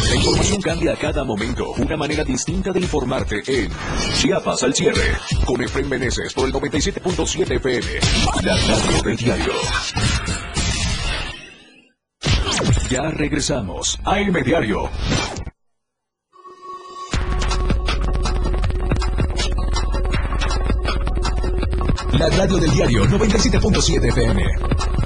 La información cambia a cada momento. Una manera distinta de informarte en Chiapas al cierre. Con Efraín Meneses por el 97.7 FM. La radio del diario. Ya regresamos. AM Diario. La radio del diario 97.7 FM.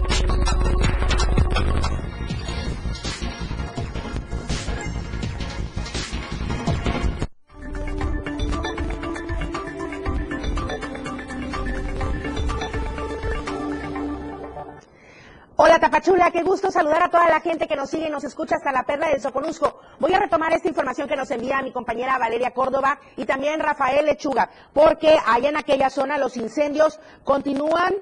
Tapachula, qué gusto saludar a toda la gente que nos sigue y nos escucha hasta la perla del Soconusco. Voy a retomar esta información que nos envía mi compañera Valeria Córdoba y también Rafael Lechuga, porque allá en aquella zona los incendios continúan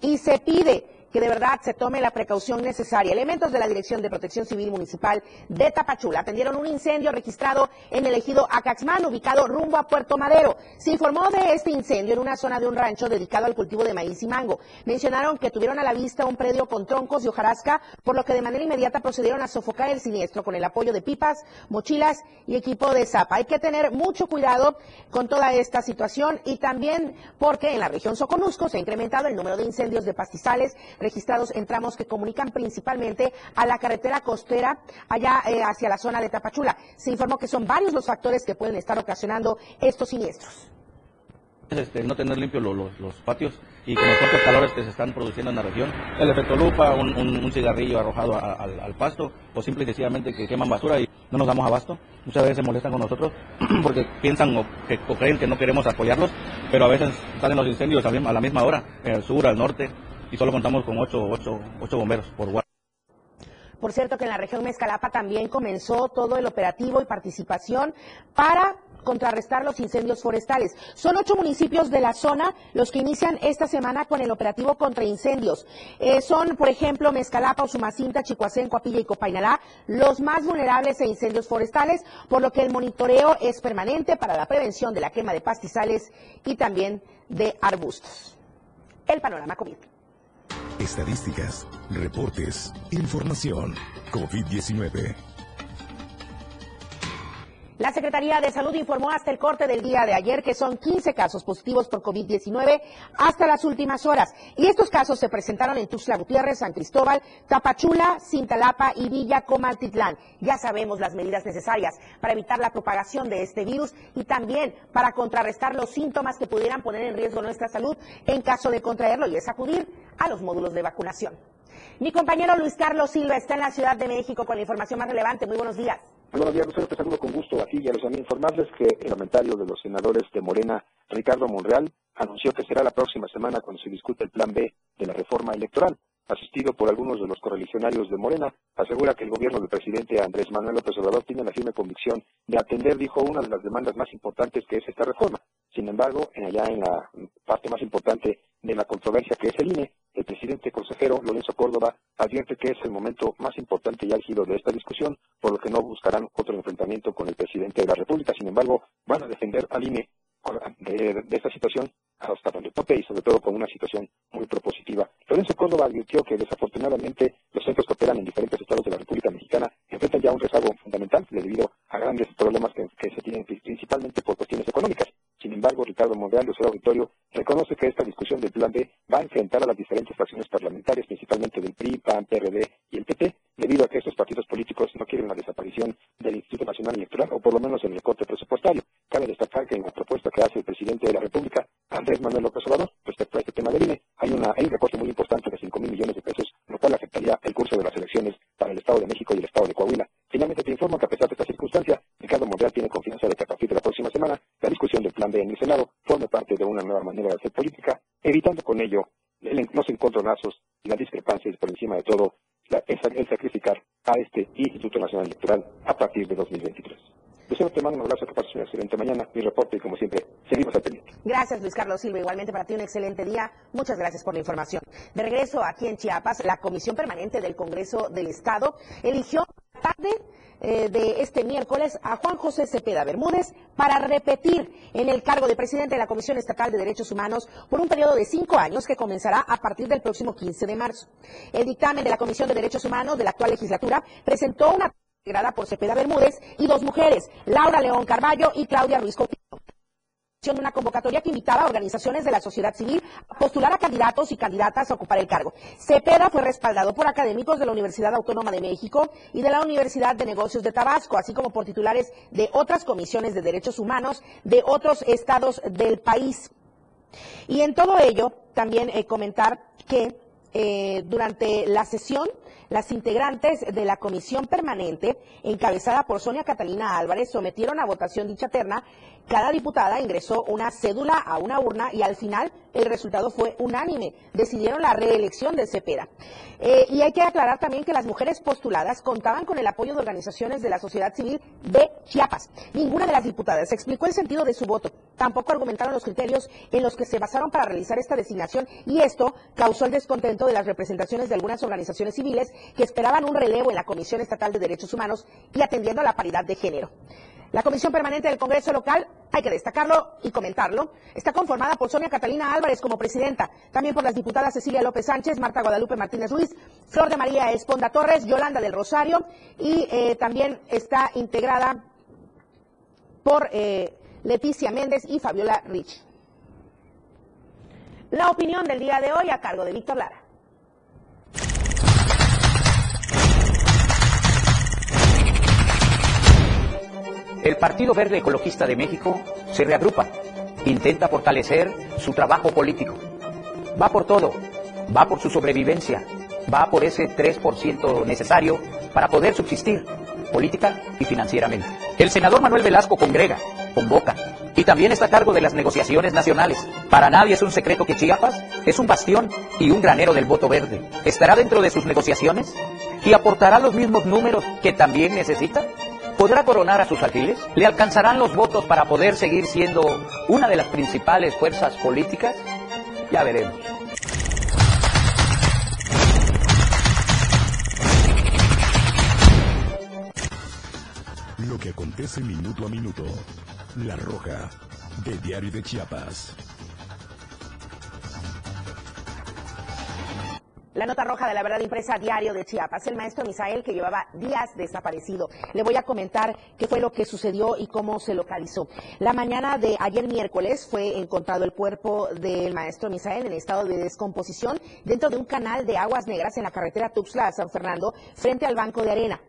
y se pide que de verdad se tome la precaución necesaria. Elementos de la Dirección de Protección Civil Municipal de Tapachula atendieron un incendio registrado en el ejido Acaxmán, ubicado rumbo a Puerto Madero. Se informó de este incendio en una zona de un rancho dedicado al cultivo de maíz y mango. Mencionaron que tuvieron a la vista un predio con troncos y hojarasca, por lo que de manera inmediata procedieron a sofocar el siniestro con el apoyo de pipas, mochilas y equipo de zapa. Hay que tener mucho cuidado con toda esta situación y también porque en la región Soconusco se ha incrementado el número de incendios de pastizales registrados en tramos que comunican principalmente a la carretera costera allá eh, hacia la zona de Tapachula. Se informó que son varios los factores que pueden estar ocasionando estos siniestros. Este, no tener limpios los, los, los patios y con los fuertes calores que se están produciendo en la región. El efecto lupa, un, un- un cigarrillo arrojado a- al, al pasto o simple y sencillamente que queman basura y no nos damos abasto. Muchas veces se molestan con nosotros porque piensan o, que, o creen que no queremos apoyarlos, pero a veces salen los incendios a, la misma hora, en el sur, al norte, y solo contamos con ocho, bomberos por guardia. Por cierto que en la región Mezcalapa también comenzó todo el operativo y participación para contrarrestar los incendios forestales. Son ocho municipios de la zona los que inician esta semana con el operativo contra incendios. Eh, son, por ejemplo, Mezcalapa, Usumacinta, Chicoacén, Coapilla y Copainalá, los más vulnerables a incendios forestales, por lo que el monitoreo es permanente para la prevención de la quema de pastizales y también de arbustos. El panorama COVID. Estadísticas, reportes, información. COVID-19. La Secretaría de Salud informó hasta el corte del día de ayer que son 15 casos positivos por COVID-19 hasta las últimas horas. Y estos casos se presentaron en Tuxtla Gutiérrez, San Cristóbal, Tapachula, Cintalapa y Villa Comaltitlán. Ya sabemos las medidas necesarias para evitar la propagación de este virus y también para contrarrestar los síntomas que pudieran poner en riesgo nuestra salud en caso de contraerlo y es acudir a los módulos de vacunación. Mi compañero Luis Carlos Silva está en la Ciudad de México con la información más relevante. Muy buenos días. Buenos días, Lucero. Te saludo con gusto a ti y a los amigos. Informarles que el parlamentario de los senadores de Morena, Ricardo Monreal, anunció que será la próxima semana cuando se discute el plan B de la reforma electoral. Asistido por algunos de los correligionarios de Morena, asegura que el gobierno del presidente Andrés Manuel López Obrador tiene la firme convicción de atender, dijo, una de las demandas más importantes que es esta reforma. Sin embargo, en allá en la parte más importante de la controversia que es el INE, el presidente consejero Lorenzo Córdoba advierte que es el momento más importante y álgido de esta discusión, por lo que no buscarán otro enfrentamiento con el presidente de la República. Sin embargo, van a defender al INE de, esta situación hasta donde tope y sobre todo con una situación muy propositiva. Lorenzo Córdoba advirtió que desafortunadamente los centros que operan en diferentes estados de la República Mexicana enfrentan ya un rezago fundamental debido a grandes problemas que se tienen principalmente por cuestiones económicas. Sin embargo, Ricardo Monreal, de su auditorio, reconoce que esta discusión del Plan B va a enfrentar a las diferentes fracciones parlamentarias, principalmente del PRI, PAN, PRD y el PP, debido a que estos partidos políticos no quieren la desaparición del Instituto Nacional Electoral, o por lo menos el recorte presupuestario. Cabe destacar que en la propuesta que hace el presidente de la República, Andrés Manuel López Obrador, respecto a este tema del INE, hay un recorte muy importante de 5 mil millones de pesos, lo cual afectaría el curso de las elecciones para el Estado de México y el Estado de Coahuila. Finalmente te informo que a pesar de esta circunstancia, Ricardo Monreal tiene confianza de que a partir de la próxima semana, la discusión del Plan B en el Senado forme parte de una nueva manera de hacer política, evitando con ello el- los encontronazos y las discrepancias por encima de todo la- el, el sacrificar a este Instituto Nacional Electoral a partir de 2023. Lucero, te mando un abrazo, que pases una excelente mañana. Mi reporte, y como siempre, seguimos al pendiente. Gracias, Luis Carlos Silva. Igualmente para ti un excelente día. Muchas gracias por la información. De regreso aquí en Chiapas, la Comisión Permanente del Congreso del Estado eligió tarde eh, de este miércoles a Juan José Cepeda Bermúdez para repetir en el cargo de presidente de la Comisión Estatal de Derechos Humanos por un periodo de cinco años que comenzará a partir del próximo 15 de marzo. El dictamen de la Comisión de Derechos Humanos de la actual legislatura presentó una integrada por Cepeda Bermúdez y dos mujeres, Laura León Carballo y Claudia Ruiz Coutinho de una convocatoria que invitaba a organizaciones de la sociedad civil a postular a candidatos y candidatas a ocupar el cargo. Cepeda fue respaldado por académicos de la Universidad Autónoma de México y de la Universidad de Negocios de Tabasco, así como por titulares de otras comisiones de derechos humanos de otros estados del país. Y en todo ello, también eh, comentar que eh, durante la sesión, las integrantes de la comisión permanente, encabezada por Sonia Catalina Álvarez, sometieron a votación dicha terna. Cada diputada ingresó una cédula a una urna y al final el resultado fue unánime. Decidieron la reelección de Cepeda. Eh, y hay que aclarar también que las mujeres postuladas contaban con el apoyo de organizaciones de la sociedad civil de Chiapas. Ninguna de las diputadas explicó el sentido de su voto. Tampoco argumentaron los criterios en los que se basaron para realizar esta designación y esto causó el descontento de las representaciones de algunas organizaciones civiles que esperaban un relevo en la Comisión Estatal de Derechos Humanos y atendiendo a la paridad de género. La Comisión Permanente del Congreso Local, hay que destacarlo y comentarlo, está conformada por Sonia Catalina Álvarez como presidenta, también por las diputadas Cecilia López Sánchez, Marta Guadalupe Martínez Ruiz, Flor de María Esponda Torres, Yolanda del Rosario y eh, también está integrada por eh, Leticia Méndez y Fabiola Rich. La opinión del día de hoy a cargo de Víctor Lara. El Partido Verde Ecologista de México se reagrupa intenta fortalecer su trabajo político. Va por todo, va por su sobrevivencia, va por ese 3% necesario para poder subsistir política y financieramente. El senador Manuel Velasco congrega, convoca y también está a cargo de las negociaciones nacionales. Para nadie es un secreto que Chiapas es un bastión y un granero del voto verde. ¿Estará dentro de sus negociaciones? ¿Y aportará los mismos números que también necesita? ¿Podrá coronar a sus alfiles? ¿Le alcanzarán los votos para poder seguir siendo una de las principales fuerzas políticas? Ya veremos. Lo que acontece minuto a minuto. La Roja, de Diario de Chiapas. La nota roja de la verdad impresa diario de Chiapas. El maestro Misael que llevaba días desaparecido. Le voy a comentar qué fue lo que sucedió y cómo se localizó. La mañana de ayer miércoles fue encontrado el cuerpo del maestro Misael en estado de descomposición dentro de un canal de aguas negras en la carretera Tuxtla a San Fernando frente al banco de arena.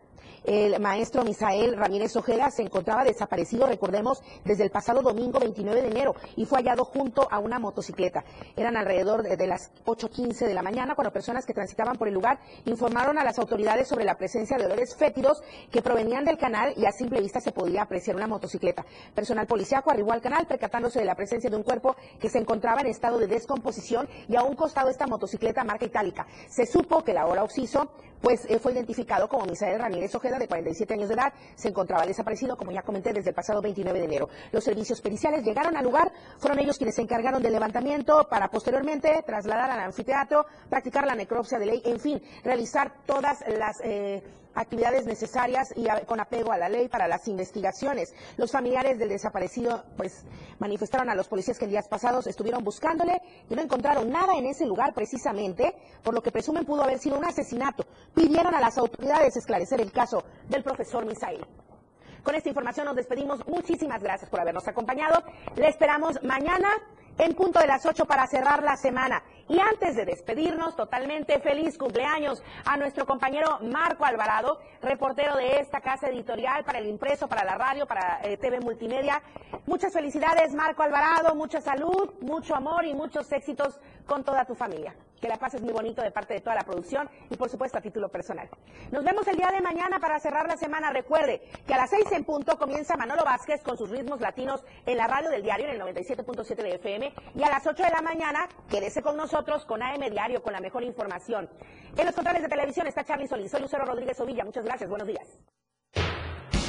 El maestro Misael Ramírez Ojeda se encontraba desaparecido, recordemos, desde el pasado domingo 29 de enero y fue hallado junto a una motocicleta. Eran alrededor de, de las 8.15 de la mañana cuando personas que transitaban por el lugar informaron a las autoridades sobre la presencia de olores fétidos que provenían del canal y a simple vista se podía apreciar una motocicleta. Personal policíaco arribó al canal percatándose de la presencia de un cuerpo que se encontraba en estado de descomposición y a un costado esta motocicleta marca itálica. Se supo que la hora occiso pues eh, fue identificado como Misael Ramírez Ojeda, de 47 años de edad. Se encontraba desaparecido, como ya comenté, desde el pasado 29 de enero. Los servicios periciales llegaron al lugar, fueron ellos quienes se encargaron del levantamiento para posteriormente trasladar al anfiteatro, practicar la necropsia de ley, en fin, realizar todas las... Eh, actividades necesarias y con apego a la ley para las investigaciones. Los familiares del desaparecido pues manifestaron a los policías que en días pasados estuvieron buscándole y no encontraron nada en ese lugar precisamente, por lo que presumen pudo haber sido un asesinato. Pidieron a las autoridades esclarecer el caso del profesor Misael. Con esta información nos despedimos. Muchísimas gracias por habernos acompañado. Le esperamos mañana en punto de las 8 para cerrar la semana. Y antes de despedirnos, totalmente feliz cumpleaños a nuestro compañero Marco Alvarado, reportero de esta casa editorial para el impreso, para la radio, para eh, TV Multimedia. Muchas felicidades, Marco Alvarado, mucha salud, mucho amor y muchos éxitos con toda tu familia. Que la pases muy bonito de parte de toda la producción y por supuesto a título personal. Nos vemos el día de mañana para cerrar la semana. Recuerde que a las 6 en punto comienza Manolo Vázquez con sus ritmos latinos en la radio del diario en el 97.7 de FM y a las 8 de la mañana quédese con nosotros con AM Diario con la mejor información. En los controles de televisión está Charlie Solís. Soy Lucero Rodríguez Ovilla. Muchas gracias. Buenos días.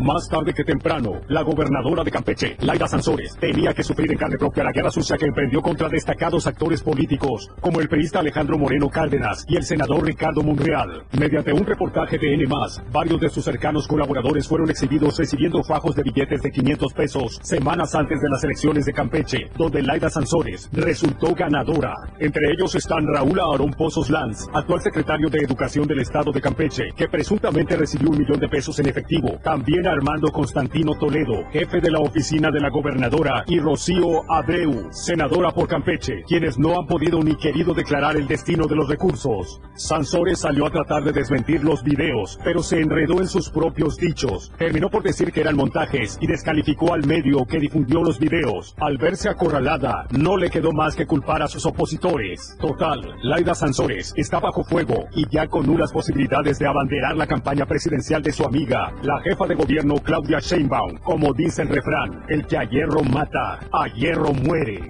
Más tarde que temprano, la gobernadora de Campeche, Laida Sansores, tenía que sufrir en carne propia la guerra sucia que emprendió contra destacados actores políticos, como el periodista Alejandro Moreno Cárdenas y el senador Ricardo Monreal. Mediante un reportaje de N+, varios de sus cercanos colaboradores fueron exhibidos recibiendo fajos de billetes de 500 pesos semanas antes de las elecciones de Campeche, donde Laida Sansores resultó ganadora. Entre ellos están Raúl Aarón Pozos Lanz, actual secretario de Educación del Estado de Campeche, que presuntamente recibió un millón de pesos en efectivo. También Armando Constantino Toledo, jefe de la oficina de la gobernadora, y Rocío Abreu, senadora por Campeche, quienes no han podido ni querido declarar el destino de los recursos. Sansores salió a tratar de desmentir los videos, pero se enredó en sus propios dichos. Terminó por decir que eran montajes y descalificó al medio que difundió los videos. Al verse acorralada, no le quedó más que culpar a sus opositores. Total, Laida Sansores está bajo fuego y ya con nulas posibilidades de abanderar la campaña presidencial de su amiga, la jefa de gobierno Claudia Sheinbaum. Como dice el refrán, el que a hierro mata, a hierro muere.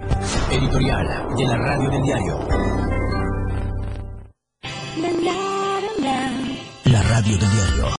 Editorial de la Radio del Diario. La Radio del Diario.